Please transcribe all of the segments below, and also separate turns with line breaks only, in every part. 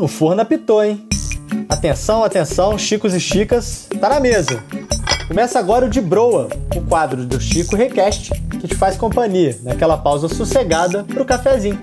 o forno apitou, hein? Atenção, atenção, Chicos e Chicas, tá na mesa. Começa agora o De Broa, o quadro do Chico Request, que te faz companhia naquela pausa sossegada pro cafezinho.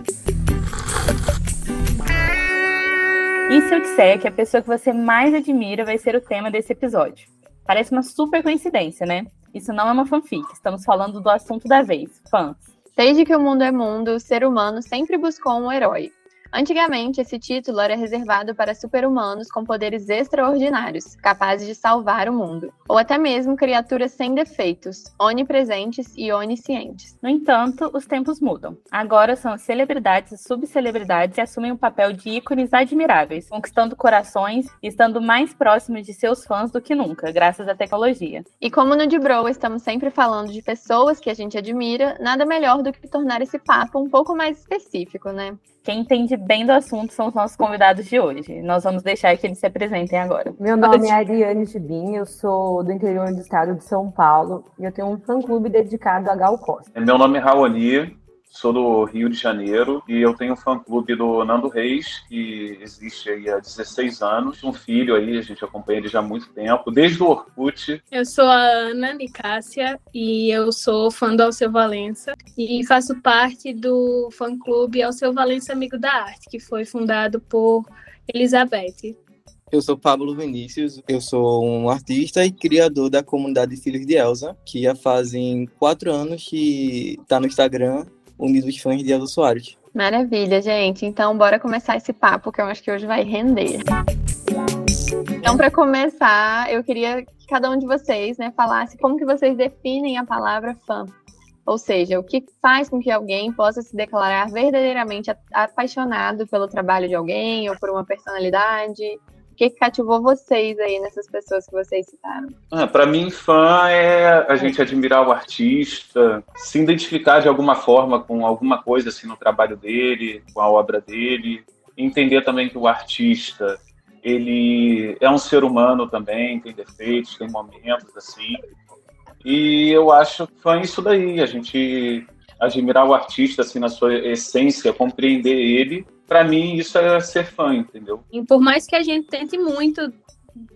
E se eu disser que a pessoa que você mais admira vai ser o tema desse episódio? Parece uma super coincidência, né? Isso não é uma fanfic, estamos falando do assunto da vez, fãs.
Desde que o mundo é mundo, o ser humano sempre buscou um herói. Antigamente, esse título era reservado para super-humanos com poderes extraordinários, capazes de salvar o mundo, ou até mesmo criaturas sem defeitos, onipresentes e oniscientes.
No entanto, os tempos mudam. Agora são as celebridades e subcelebridades que assumem o papel de ícones admiráveis, conquistando corações e estando mais próximos de seus fãs do que nunca, graças à tecnologia.
E como no De Bro estamos sempre falando de pessoas que a gente admira, nada melhor do que tornar esse papo um pouco mais específico, né?
Quem entende bem do assunto são os nossos convidados de hoje. Nós vamos deixar que eles se apresentem agora.
Meu nome é Ariane Chibin, eu sou do interior do estado de São Paulo e eu tenho um fã-clube dedicado a Gal Costa.
Meu nome é Raoni, sou do Rio de Janeiro e eu tenho um fã-clube do Nando Reis, que existe aí há 16 anos. Um filho aí, a gente acompanha ele já há muito tempo, desde o Orkut.
Eu sou a Ana Nicássia e eu sou fã do Alceu Valença e faço parte do fã-clube Alceu Valença Amigo da Arte, que foi fundado por Elizabeth.
Eu sou Pablo Vinícius, eu sou um artista e criador da comunidade Filhos de Elsa, que já fazem quatro anos que está no Instagram Unidos Fãs de Elza Soares.
Maravilha, gente. Então, bora começar esse papo que eu acho que hoje vai render. Então, para começar, eu queria que cada um de vocês, né, falasse como que vocês definem a palavra fã. Ou seja, o que faz com que alguém possa se declarar verdadeiramente apaixonado pelo trabalho de alguém ou por uma personalidade que cativou vocês aí nessas pessoas que vocês citaram?
Ah, para mim, fã é a gente admirar o artista, se identificar de alguma forma com alguma coisa assim no trabalho dele, com a obra dele, entender também que o artista ele é um ser humano também, tem defeitos, tem momentos assim. E eu que fã é isso daí, a gente admirar o artista assim na sua essência, compreender ele para mim isso é ser fã, entendeu?
E por mais que a gente tente muito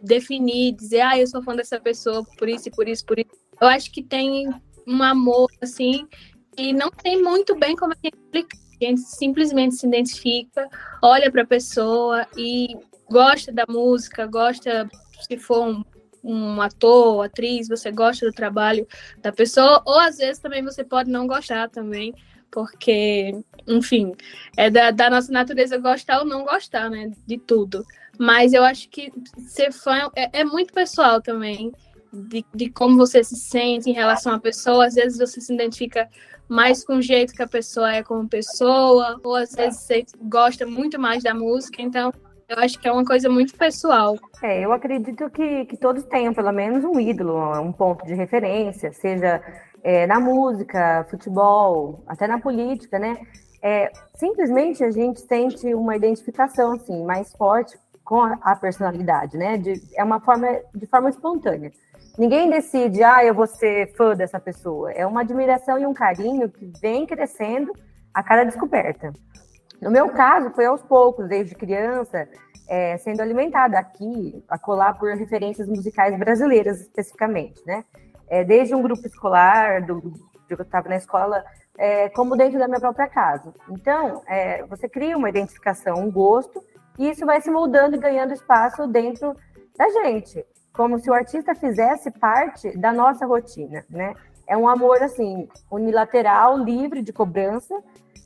definir, dizer, ah, eu sou fã dessa pessoa por isso e por isso, por isso, eu acho que tem um amor assim e não tem muito bem como a gente explicar. A gente simplesmente se identifica, olha para a pessoa e gosta da música, gosta, se for um, um ator, atriz, você gosta do trabalho da pessoa, ou às vezes também você pode não gostar também porque, enfim, é da, da, nossa natureza gostar ou não gostar, né, de tudo. Mas eu acho que ser fã é, é muito pessoal também, de, de, como você se sente em relação à pessoa. Às vezes você se identifica mais com o jeito que a pessoa é como pessoa, ou às vezes você gosta muito mais da música, então eu acho que é uma coisa muito pessoal.
É, eu acredito que, que todos tenham pelo menos um ídolo, um ponto de referência, seja é, na música, futebol, até na política, né? É, simplesmente a gente sente uma identificação assim mais forte com a, a personalidade, né? De, é uma forma de forma espontânea. Ninguém decide, ah, eu vou ser fã dessa pessoa. É uma admiração e um carinho que vem crescendo a cada descoberta. No meu caso, foi aos poucos, desde criança, é, sendo alimentada aqui, a colar por referências musicais brasileiras especificamente, né? É, desde um grupo escolar, do, que eu estava na escola, é, como dentro da minha própria casa. Então, é, você cria uma identificação, um gosto, e isso vai se moldando e ganhando espaço dentro da gente, como se o artista fizesse parte da nossa rotina, né? É um amor, assim, unilateral, livre de cobrança,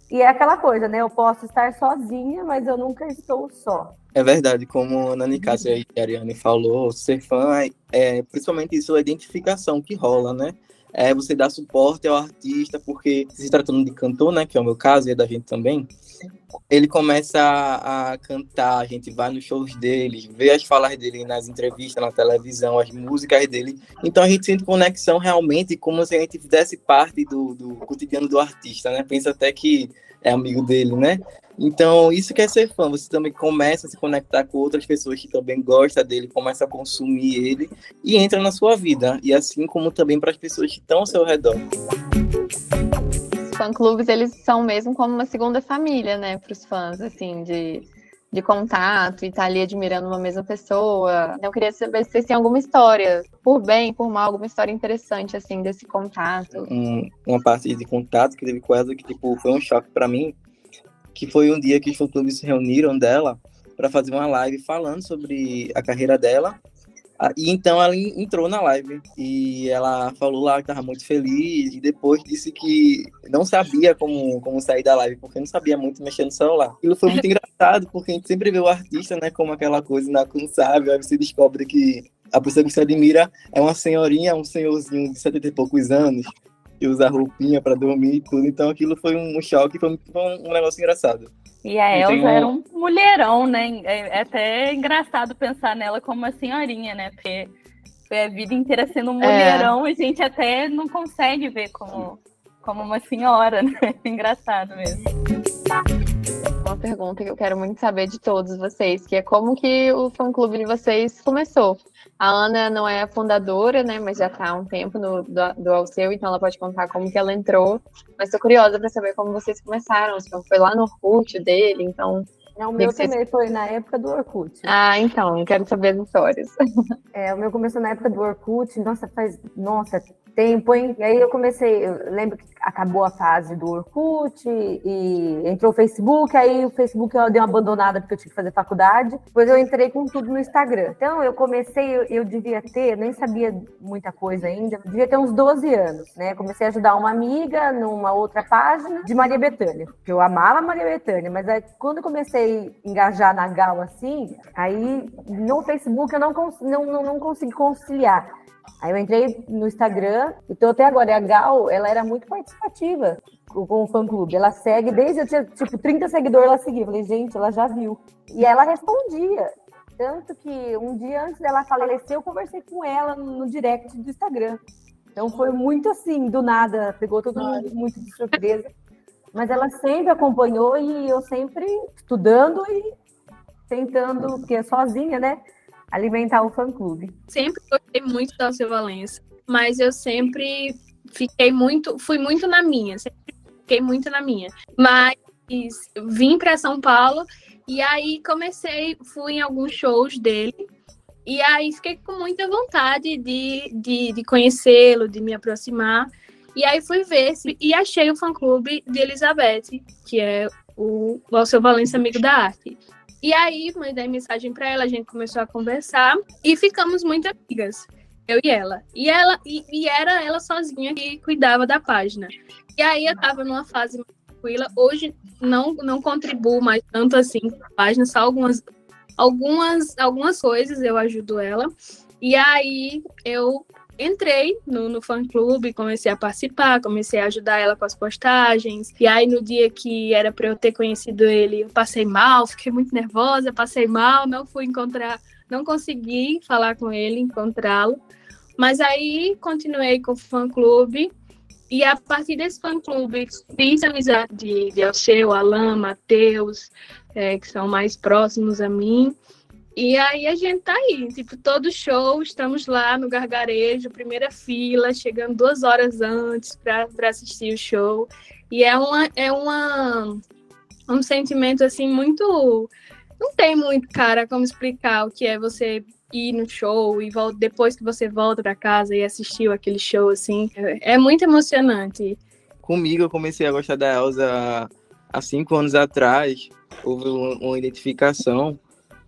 e é aquela coisa, né? Eu posso estar sozinha, mas eu nunca estou só.
É verdade, como a Nani Cássia e a Ariane falou, ser fã é, é principalmente isso, a identificação que rola, né? É você dar suporte ao artista, porque se tratando de cantor, né, que é o meu caso e é da gente também, ele começa a, a, cantar, a gente vai nos shows dele, vê as falas dele nas entrevistas, na televisão, as músicas dele. Então a gente sente conexão realmente como se a gente fizesse parte do, do cotidiano do artista, né? Pensa até que é amigo dele, né? Então, isso quer ser fã. Você também começa a se conectar com outras pessoas que também gostam dele, começa a consumir ele e entra na sua vida. E assim como também para as pessoas que estão ao seu redor.
Fã-clubes, eles são mesmo como uma segunda família, né, para os fãs, assim, de de contato e estar tá ali admirando uma mesma pessoa. Eu queria saber se vocês têm alguma história, por bem, por mal, alguma história interessante, assim, desse contato.
Um, uma parte de contato que teve com ela que, tipo, foi um choque para mim, que foi um dia que os fã-clubes se reuniram dela para fazer uma live falando sobre a carreira dela e então ela entrou na live e ela falou lá que estava muito feliz e depois disse que não sabia como, como sair da live, porque não sabia muito mexer no celular. Aquilo foi muito engraçado, porque a gente sempre vê o artista, né, como aquela coisa inalcançável, aí você descobre que a pessoa que você admira é uma senhorinha, um senhorzinho de 70 e poucos anos, que usa roupinha para dormir e tudo. Então aquilo foi um choque, foi um, um negócio engraçado.
E a Elsa um... era um mulherão, né? É, é até engraçado pensar nela como uma senhorinha, né? Porque foi a vida inteira sendo um é. mulherão é. e a gente até não consegue ver como, como uma senhora, né? Engraçado mesmo.
Uma pergunta que eu quero muito saber de todos vocês, que é como que o fã-clube de vocês começou? A Ana não é a fundadora, né, mas já está há um tempo no, do, do Alceu, então ela pode contar como que ela entrou. Mas estou curiosa para saber como vocês começaram, se foi lá no Orkut dele, então...
É, o meu também foi na época do Orkut.
Ah, então, quero saber as histórias.
É, o meu começou na época do Orkut, nossa, faz, nossa, tempo, hein? E aí eu comecei, eu lembro que acabou a fase do Orkut e entrou o Facebook, aí o Facebook eu dei uma abandonada porque eu tinha que fazer faculdade. Depois eu entrei com tudo no Instagram. Então eu comecei, eu, eu devia ter, nem sabia muita coisa ainda, devia ter uns 12 anos, né? Comecei a ajudar uma amiga numa outra página de Maria Bethânia, que eu amava Maria Bethânia, mas aí quando eu comecei a engajar na Gal assim, aí no Facebook eu não, não, não, não consegui conciliar Aí eu entrei no Instagram e tô até agora. E a Gal, ela era muito participativa com, com o fã-clube. Ela segue, desde eu tinha, tipo, 30 seguidores, ela seguia. Eu falei, gente, ela já viu. E ela respondia. Tanto que um dia antes dela falecer, eu conversei com ela no direct do Instagram. Então foi muito assim, do nada, pegou todo mundo muito de surpresa. Mas ela sempre acompanhou e eu sempre estudando e tentando, porque é sozinha, né? Alimentar o fã-clube.
Sempre gostei muito da Alceu Valença, mas eu sempre fiquei muito, fui muito na minha, sempre fiquei muito na minha. Mas vim para São Paulo e aí comecei, fui em alguns shows dele e aí fiquei com muita vontade de, de, de conhecê-lo, de me aproximar. E aí fui ver e achei o fã-clube de Elizabeth, que é o, o Alceu Valença Amigo da Arte. E aí, mandei mensagem para ela, a gente começou a conversar e ficamos muito amigas, eu e ela. E ela e, e era ela sozinha que cuidava da página. E aí eu tava numa fase tranquila. Hoje não não contribuo mais tanto assim com a página, só algumas algumas algumas coisas eu ajudo ela. E aí eu entrei no, no fã-clube, comecei a participar, comecei a ajudar ela com as postagens. E aí, no dia que era para eu ter conhecido ele, eu passei mal, fiquei muito nervosa, passei mal, não fui encontrar, não consegui falar com ele, encontrá-lo. Mas aí, continuei com o fã-clube. E a partir desse fã-clube, fiz amizade de, Alceu, Alain, Matheus, é, que são mais próximos a mim. E aí a gente tá aí, tipo, todo show, estamos lá no gargarejo, primeira fila, chegando duas horas antes para assistir o show. E é, uma, é uma, um sentimento, assim, muito... Não tem muito, cara, como explicar o que é você ir no show e volta, depois que você volta para casa e assistiu aquele show, assim. É, é muito emocionante.
Comigo, eu comecei a gostar da Elsa há cinco anos atrás. Houve uma identificação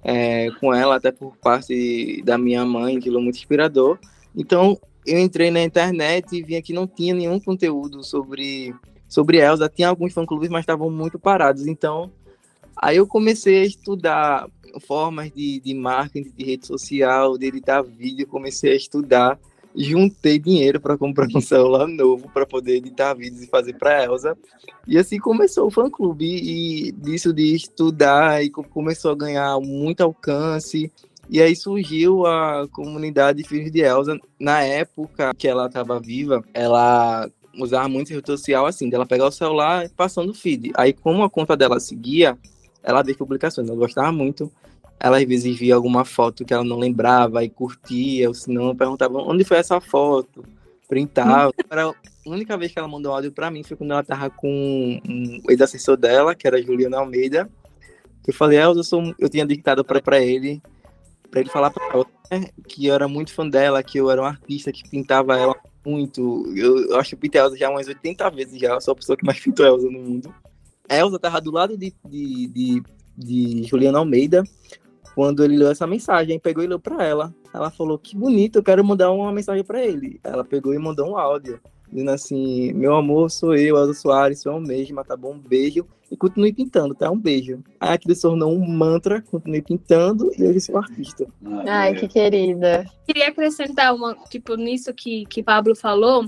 é, com ela, até por parte da minha mãe, aquilo é muito inspirador. Então, eu entrei na internet e vi que não tinha nenhum conteúdo sobre, sobre Elsa. Tinha alguns fã-clubes, mas estavam muito parados. Então, aí eu comecei a estudar formas de, de marketing, de rede social, de editar vídeo. Comecei a estudar juntei dinheiro para comprar um celular novo para poder editar vídeos e fazer para Elsa. E assim começou o fã clube e disso de estudar e começou a ganhar muito alcance. E aí surgiu a comunidade Filhos de Elsa. Na época que ela estava viva, ela usava muito rede social assim, dela pegar o celular e passando feed. Aí como a conta dela seguia, ela fez publicações, ela gostava muito ela às vezes via alguma foto que ela não lembrava e curtia, ou se não, perguntava onde foi essa foto, printava. Era a única vez que ela mandou áudio para mim foi quando ela tava com um ex-assessor dela, que era Juliana Almeida, Eu falei, Elza, eu, sou, eu tinha dictado para ele, para ele falar pra ela né, que eu era muito fã dela, que eu era um artista que pintava ela muito. Eu, eu acho que eu pintei a Elza já umas 80 vezes já, eu sou a pessoa que mais pintou Elza no mundo. A Elza tava do lado de, de, de, de Juliana Almeida, quando ele leu essa mensagem, pegou e leu para ela. Ela falou: Que bonito, eu quero mandar uma mensagem para ele. Ela pegou e mandou um áudio, dizendo assim: Meu amor, sou eu, Elza Soares, sou eu mesma, tá bom? Um beijo. E continue pintando, tá? Um beijo. Aí aquilo se tornou um mantra, continue pintando e hoje sou artista.
Ai, que querida.
Queria acrescentar uma, tipo, nisso que, que Pablo falou.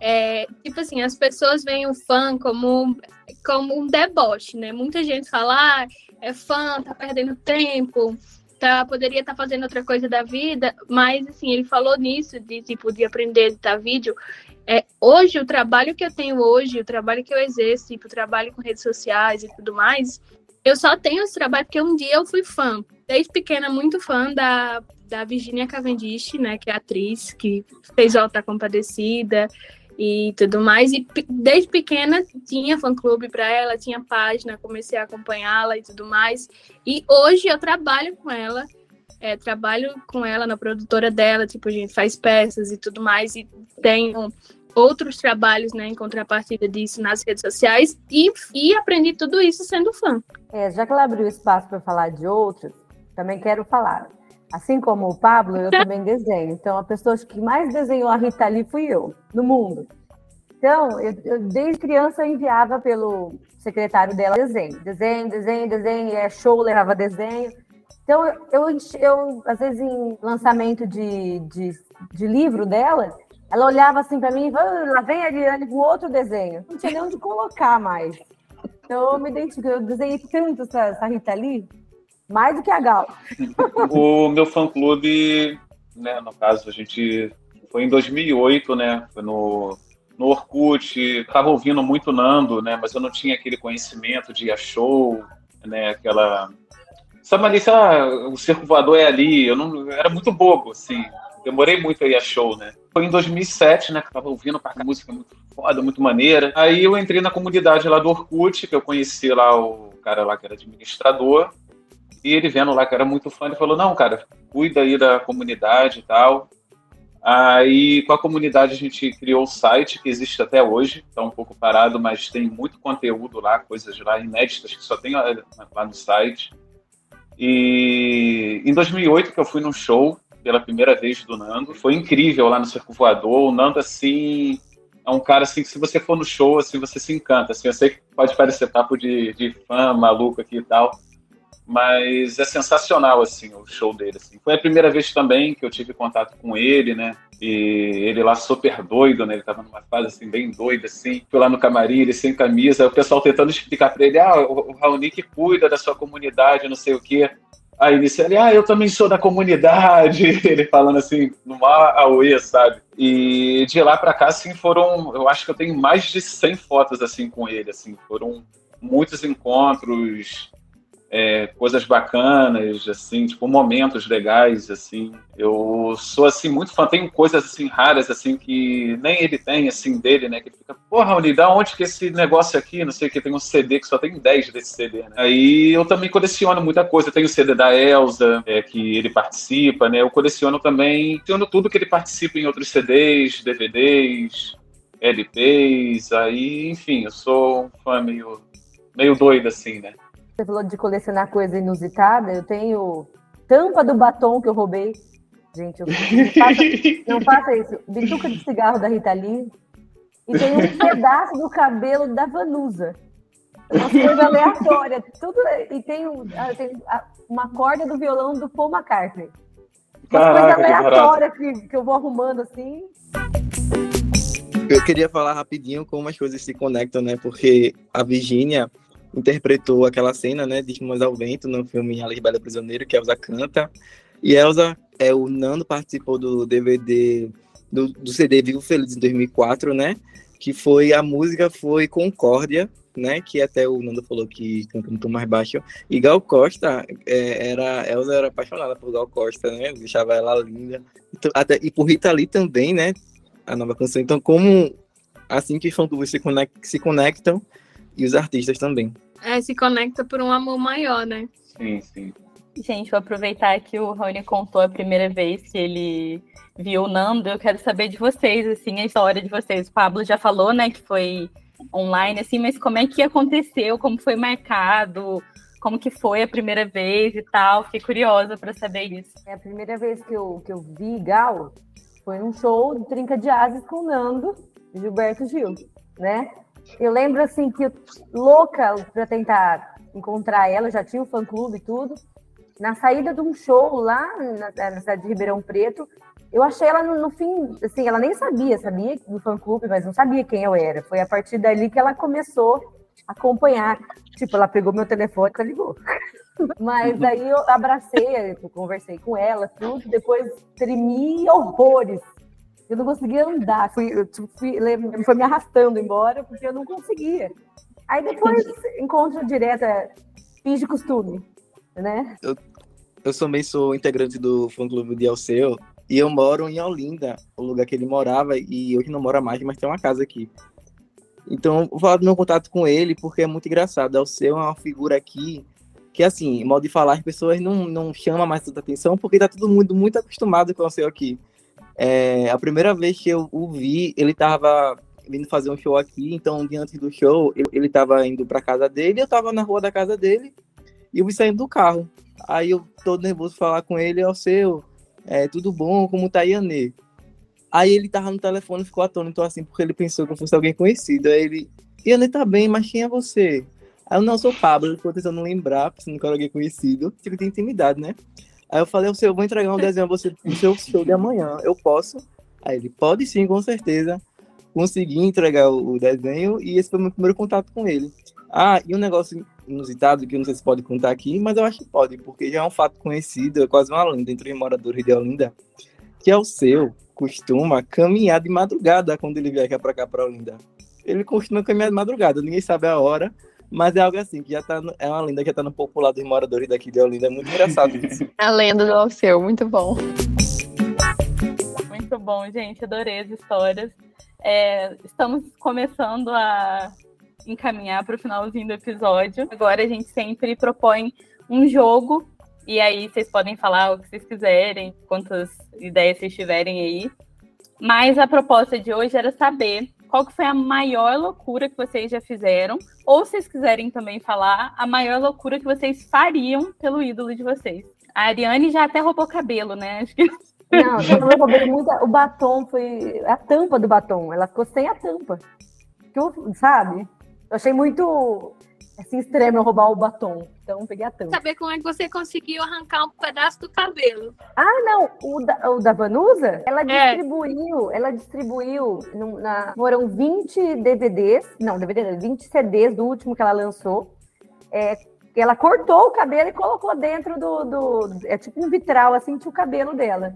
É, tipo assim, as pessoas veem o fã como, como um deboche, né? Muita gente fala, ah, é fã, tá perdendo tempo, tá, poderia estar tá fazendo outra coisa da vida, mas assim, ele falou nisso, de tipo, de aprender a editar vídeo. É, hoje, o trabalho que eu tenho hoje, o trabalho que eu exerço, tipo, o trabalho com redes sociais e tudo mais, eu só tenho esse trabalho porque um dia eu fui fã. Desde pequena, muito fã da, da Virginia Cavendish, né, que é atriz, que fez Alta Compadecida, e tudo mais. E desde pequena tinha fã-clube para ela, tinha página, comecei a acompanhá-la e tudo mais. E hoje eu trabalho com ela, é, trabalho com ela na produtora dela, tipo, a gente faz peças e tudo mais, e tenho outros trabalhos, né, em contrapartida disso nas redes sociais, e, e aprendi tudo isso sendo fã.
É, já que ela abriu espaço para falar de outros, também quero falar. Assim como o Pablo, eu também desenho. Então, a pessoa que mais desenhou a Rita Lee fui eu, no mundo. Então, eu, eu, desde criança eu enviava pelo secretário dela desenho, desenho, desenho, desenho, é show, levava desenho. Então, eu, eu, às vezes, em lançamento de, de, de livro dela, ela olhava assim para mim e falava, lá vem a Ariane com outro desenho. Não tinha nem onde colocar mais. Então, eu me identifico, eu desenhei tanto essa, essa Rita Lee, mais do que a Gal.
o meu fã-clube, né, no caso, a gente foi em 2008, né, foi no, no Orkut, tava ouvindo muito Nando, né, mas eu não tinha aquele conhecimento de a show, né, aquela... Sabe, ali, ah, o Circo Voador é ali, eu não... Era muito bobo, assim, demorei muito a ir a show, né. Foi em 2007, né, que eu tava ouvindo pra música muito foda, muito maneira. Aí eu entrei na comunidade lá do Orkut, que eu conheci lá o cara lá que era administrador, e ele vendo lá que era muito fã, ele falou: Não, cara, cuida aí da comunidade e tal. Aí, com a comunidade, a gente criou o site, que existe até hoje, está um pouco parado, mas tem muito conteúdo lá, coisas lá inéditas que só tem lá no site. E em 2008, que eu fui num show pela primeira vez do Nando, foi incrível lá no Circo Voador. O Nando, assim, é um cara assim que se você for no show, assim, você se encanta. Assim, eu sei que pode parecer papo de, de fã maluco aqui e tal, mas é sensacional assim o show dele assim. Foi a primeira vez também que eu tive contato com ele, né? E ele lá super doido, né? Ele tava numa fase assim bem doida assim. Fui lá no camarim, ele sem camisa, o pessoal tentando explicar para ele: "Ah, o, Raoni que cuida da sua comunidade, não sei o quê". Aí ele disse, ah, eu também sou da comunidade, ele falando assim, numa auê, sabe? E de lá para cá, assim, foram, eu acho que eu tenho mais de 100 fotos, assim, com ele, assim, foram muitos encontros, é, coisas bacanas, assim, tipo, momentos legais, assim. Eu sou, assim, muito fã. Tem coisas, assim, raras, assim, que nem ele tem, assim, dele, né? Que fica, porra, Raoni, da onde que esse negócio aqui, não sei o que, tem um CD que só tem 10 desse CD, né? Aí eu também coleciono muita coisa. Tem o CD da Elsa, é, que ele participa, né? Eu coleciono também, coleciono tudo que ele participa em outros CDs, DVDs, LPs, aí, enfim, eu sou um fã meio, meio doido, assim, né?
Você falou de colecionar coisa inusitada. Eu tenho tampa do batom que eu roubei. Gente, eu não faça, não faça isso. Bituca de cigarro da Rita Lee. E tem um pedaço do cabelo da Vanusa. Uma coisa aleatória. Tudo, e tem, ah, tem uma corda do violão do Paul McCartney. Uma coisa aleatória que, que eu vou arrumando assim.
Eu queria falar rapidinho como as coisas se conectam, né? Porque a Virginia, interpretou aquela cena, né, de Mãos ao Vento, no filme A Lisbela Prisioneiro, que Elsa canta. E Elsa, é, o Nando participou do DVD, do, do CD Vivo Feliz em 2004, né, que foi, a música foi Concórdia, né, que até o Nando falou que canta muito mais baixo. E Gal Costa, é, era, Elsa era apaixonada por Gal Costa, né, deixava ela linda. Então, até, e por Rita Lee também, né, a nova canção. Então, como assim que fã se, conect, se conectam, e os artistas também.
É, se conecta por um amor maior, né?
Sim, sim.
Gente, vou aproveitar que o Rony contou a primeira vez que ele viu o Nando. Eu quero saber de vocês, assim, a história de vocês. O Pablo já falou, né, que foi online, assim, mas como é que aconteceu? Como foi marcado? Como que foi a primeira vez e tal? Fiquei curiosa para saber isso.
É a primeira vez que eu, que eu vi Gal foi num show de Trinca de Asas com o Nando e Gilberto Gil, né? Eu lembro, assim, que louca para tentar encontrar ela, já tinha o fã-clube e tudo. Na saída de um show lá na, na cidade de Ribeirão Preto, eu achei ela no, no, fim, assim, ela nem sabia, sabia do fã-clube, mas não sabia quem eu era. Foi a partir dali que ela começou a acompanhar. Tipo, ela pegou meu telefone e ligou. Mas aí eu abracei, eu conversei com ela, tudo, depois tremi horrores. Eu não conseguia andar, fui, eu tipo, fui, foi me arrastando embora porque eu não conseguia. Aí depois encontro direta, finge costume, né?
Eu, eu também sou integrante do fã-clube de Alceu e eu moro em Olinda, o lugar que ele morava, e hoje não mora mais, mas tem uma casa aqui. Então, vou falar do meu contato com ele, porque é muito engraçado. Alceu é uma figura aqui que, assim, modo de falar, as pessoas não, não chamam mais tanta atenção, porque tá todo mundo muito acostumado com o Alceu aqui. É, a primeira vez que eu o vi, ele tava vindo fazer um show aqui, então, diante do show, ele tava indo pra casa dele, eu tava na rua da casa dele, e eu vi saindo do carro. Aí eu todo nervoso falar com ele, Alceu, é, tudo bom, como tá Yanê? Aí ele tava no telefone ficou atônito assim, porque ele pensou que eu fosse alguém conhecido. Aí ele, Yanê tá bem, mas quem é você? Aí eu, não, sou Pablo, ele ficou tentando lembrar, pensando que era alguém conhecido. Tipo, tem intimidade, né? Aí eu falei, eu vou entregar um desenho a você no seu show de amanhã, eu posso? Aí ele, pode sim, com certeza. Consegui entregar o desenho e esse foi o meu primeiro contato com ele. Ah, e um negócio inusitado que eu não sei se pode contar aqui, mas eu acho que pode, porque já é um fato conhecido, é quase uma lenda entre os moradores de Olinda, que é o seu costuma caminhar de madrugada quando ele viaja para cá para Olinda. Ele costuma caminhar de madrugada, ninguém sabe a hora, mas é algo assim, que já tá no, é uma lenda que já tá no popular dos moradores daqui de Olinda, é muito engraçado isso.
a lenda do Alceu, muito bom.
Muito bom, gente, adorei as histórias. É, estamos começando a encaminhar para o finalzinho do episódio. Agora a gente sempre propõe um jogo e aí vocês podem falar o que vocês quiserem, quantas ideias vocês tiverem aí. Mas a proposta de hoje era saber qual que foi a maior loucura que vocês já fizeram, ou se vocês quiserem também falar a maior loucura que vocês fariam pelo ídolo de vocês. A Ariane já até roubou cabelo, né? Acho que
não, eu cabelo muito. O batom foi a tampa do batom. Ela ficou sem a tampa. sabe? Eu achei muito assim, extremo roubar o batom. Então peguei a tampa.
Saber como é que você conseguiu arrancar um pedaço do cabelo.
Ah, não. O da, o da Vanusa, ela é. distribuiu, ela distribuiu. No, na, foram 20 DVDs, não, DVD, 20 CDs do último que ela lançou. É, ela cortou o cabelo e colocou dentro do, do. É tipo um vitral, assim, tinha o cabelo dela.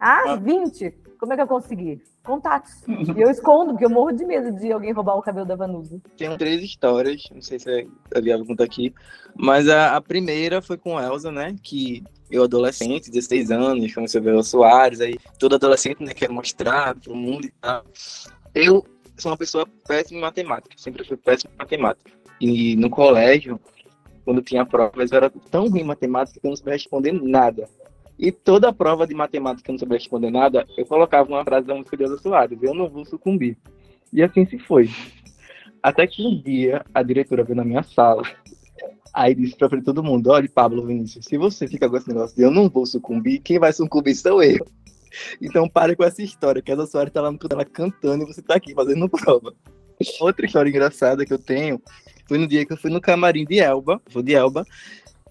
Ah, ah. 20? Como é que eu consegui? Contatos. E eu escondo, porque eu morro de medo de alguém roubar o cabelo da Vanusa.
Tem três histórias, não sei se a Liava conta aqui, mas a, a, primeira foi com Elsa, né? Que eu, adolescente, 16 anos, comecei a ver o Soares, aí todo adolescente, né, quer mostrar pro mundo e tal. Eu sou uma pessoa péssima em matemática, sempre fui péssimo em matemática. E no colégio, quando tinha provas, eu era tão ruim em matemática que eu não sabia responder nada. E toda a prova de matemática que eu não sabia responder nada, eu colocava uma frase da música de Elza Soares, eu não vou sucumbir. E assim se foi. Até que um dia a diretora veio na minha sala, aí disse pra todo mundo, olha Pablo Vinícius, se você fica com esse negócio de eu não vou sucumbir, quem vai sucumbir sou eu. Então pare com essa história, que Elza Soares tá lá no ela cantando e você tá aqui fazendo prova. Outra história engraçada que eu tenho foi no dia que eu fui no camarim de Elba, vou de Elba,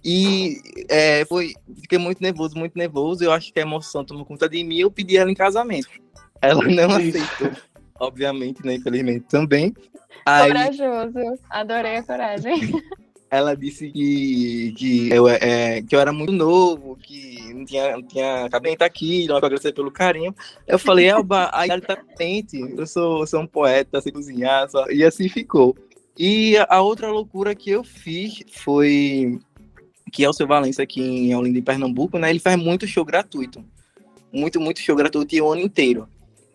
e é, foi, fiquei muito nervoso, muito nervoso. Eu acho que a emoção tomou conta de mim. Eu pedi ela em casamento. Ela não aceitou, obviamente, né? Infelizmente também.
Aí, Corajoso, adorei a coragem.
Ela disse que, que, eu, é, que eu era muito novo, que não tinha, não tinha cabelo aqui, não agradecer pelo carinho. Eu falei, Elba, aí ela tá quente, eu sou, sou um poeta, sei cozinhar, só... e assim ficou. E a outra loucura que eu fiz foi que é o seu Valença aqui em Olinda, em Pernambuco, né? Ele faz muito show gratuito. Muito, muito show gratuito e o ano inteiro.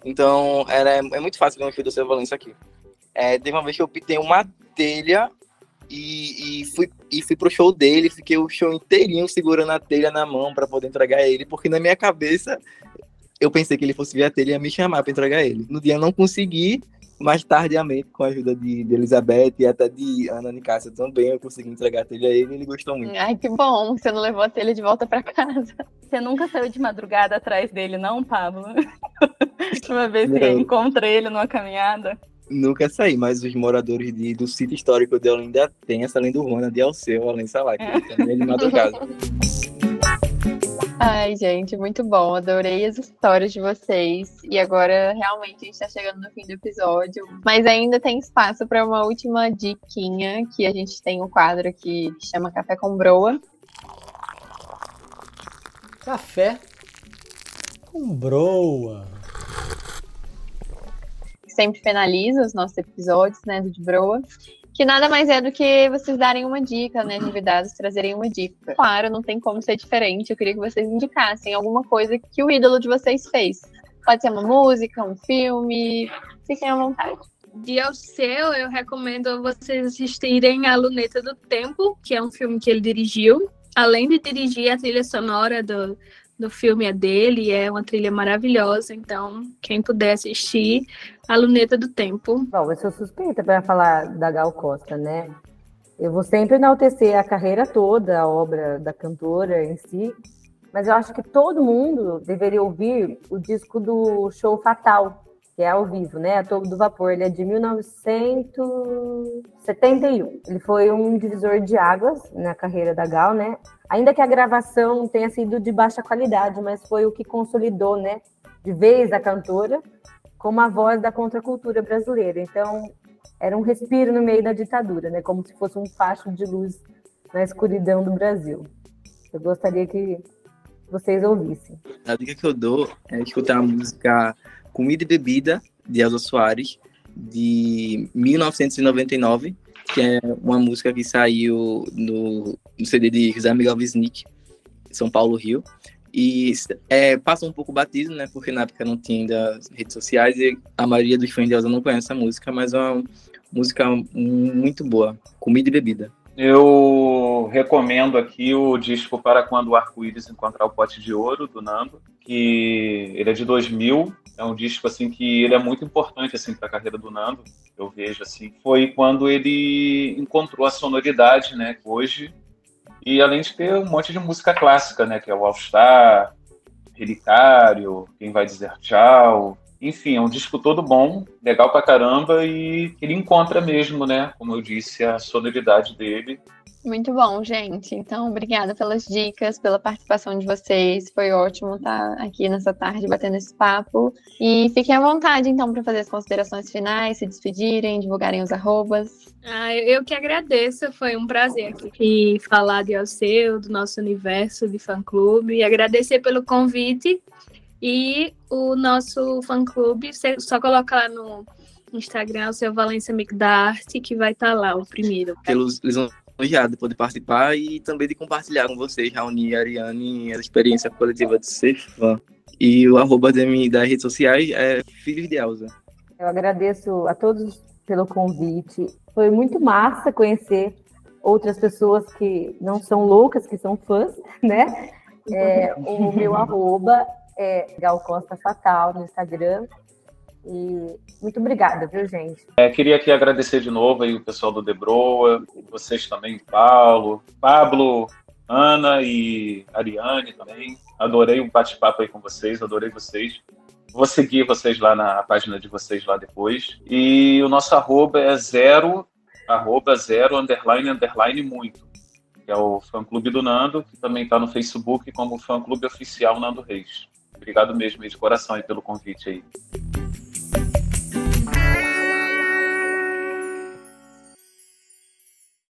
Então, era, é muito fácil ver um show do seu Valença aqui. É, teve uma vez que eu pintei uma telha e, e, fui, e fui pro show dele, fiquei o show inteirinho segurando a telha na mão para poder entregar ele, porque na minha cabeça eu pensei que ele fosse ver a telha e ia me chamar para entregar ele. No dia eu não consegui, mais tardiamente, com a ajuda de, de Elizabeth e até de Ana Nicássia também, eu consegui entregar a telha a ele e ele gostou muito.
Ai, que bom, você não levou a telha de volta para casa.
Você nunca saiu de madrugada atrás dele, não, Pablo? Uma vez que encontrei ele numa caminhada.
Nunca saí, mas os moradores de, do sítio histórico de Olinda têm essa lenda urbana de Alceu, além sei lá, que é. também de madrugada.
Ai, gente, muito bom. Adorei as histórias de vocês. E agora, realmente, a gente está chegando no fim do episódio. Mas ainda tem espaço para uma última diquinha, que a gente tem um quadro que chama Café com Broa.
Café com Broa.
Sempre finaliza os nossos episódios, né, do de Broa que nada mais é do que vocês darem uma dica, né, convidados trazerem uma dica. Claro, não tem como ser diferente. Eu queria que vocês indicassem alguma coisa que o ídolo de vocês fez. Pode ser uma música, um filme, fiquem à vontade.
De ao seu, eu recomendo vocês assistirem A Luneta do Tempo, que é um filme que ele dirigiu. Além de dirigir a trilha sonora do, do filme é dele, é uma trilha maravilhosa, então quem puder assistir, A Luneta do Tempo.
Bom, eu sou suspeita para falar da Gal Costa, né? Eu vou sempre enaltecer a carreira toda, a obra da cantora em si, mas eu acho que todo mundo deveria ouvir o disco do Show Fatal, que é ao vivo, né? A Todo do Vapor. Ele é de 1971. Ele foi um divisor de águas na carreira da Gal, né? Ainda que a gravação tenha sido de baixa qualidade, mas foi o que consolidou, né, de vez a cantora como a voz da contracultura brasileira. Então, era um respiro no meio da ditadura, né, como se fosse um facho de luz na escuridão do Brasil. Eu gostaria que vocês ouvissem.
A dica que eu dou é escutar a música Comida e Bebida, de Elza Soares, de 1999, que é uma música que saiu no, no CD de José Miguel Wisnik, São Paulo, Rio. E é, passa um pouco batido, né? Porque na época não tinha ainda redes sociais e a maioria dos fãs de Elza não conhece essa música, mas é uma música muito boa. Comida e bebida.
Eu recomendo aqui o disco Para Quando o Arco-Íris Encontrar o Pote de Ouro, do Nando, que ele é de 2000, é um disco assim que ele é muito importante assim para a carreira do Nando, eu vejo assim. Foi quando ele encontrou a sonoridade, né, hoje, e além de ter um monte de música clássica, né, que é o All Star, Relicário, Quem Vai Dizer Tchau, enfim, é um disco todo bom, legal pra caramba e ele encontra mesmo, né, como eu disse, a sonoridade dele.
Muito bom, gente. Então, obrigada pelas dicas, pela participação de vocês. Foi ótimo estar aqui nessa tarde batendo esse papo. E fiquem à vontade, então, para fazer as considerações finais, se despedirem, divulgarem os arrobas.
Ah, eu que agradeço, foi um prazer aqui falar de Alceu, do nosso universo de fã-clube, e agradecer pelo convite. E o nosso fã-clube, só colocar lá no Instagram o seu Valência Amigo da Arte, que vai estar tá lá, o primeiro.
Pelos, eles vão de poder participar e também de compartilhar com vocês, Raoni e Ariane, a experiência coletiva de ser fã. E o arroba das redes sociais é Filhos de Elza.
Eu agradeço a todos pelo convite. Foi muito massa conhecer outras pessoas que não são loucas, que são fãs, né? É, o meu arroba é Gal Costa Fatal no Instagram. E muito obrigada, viu, gente?
É, queria aqui agradecer de novo aí o pessoal do Debroa, vocês também, Paulo, Pablo, Ana e Ariane também. Adorei o bate-papo aí com vocês, adorei vocês. Vou seguir vocês lá na página de vocês lá depois. E o nosso arroba é zero, arroba zero, underline, underline muito. Que é o fã-clube do Nando, que também está no Facebook como fã-clube oficial Nando Reis. Obrigado mesmo de coração aí pelo convite aí.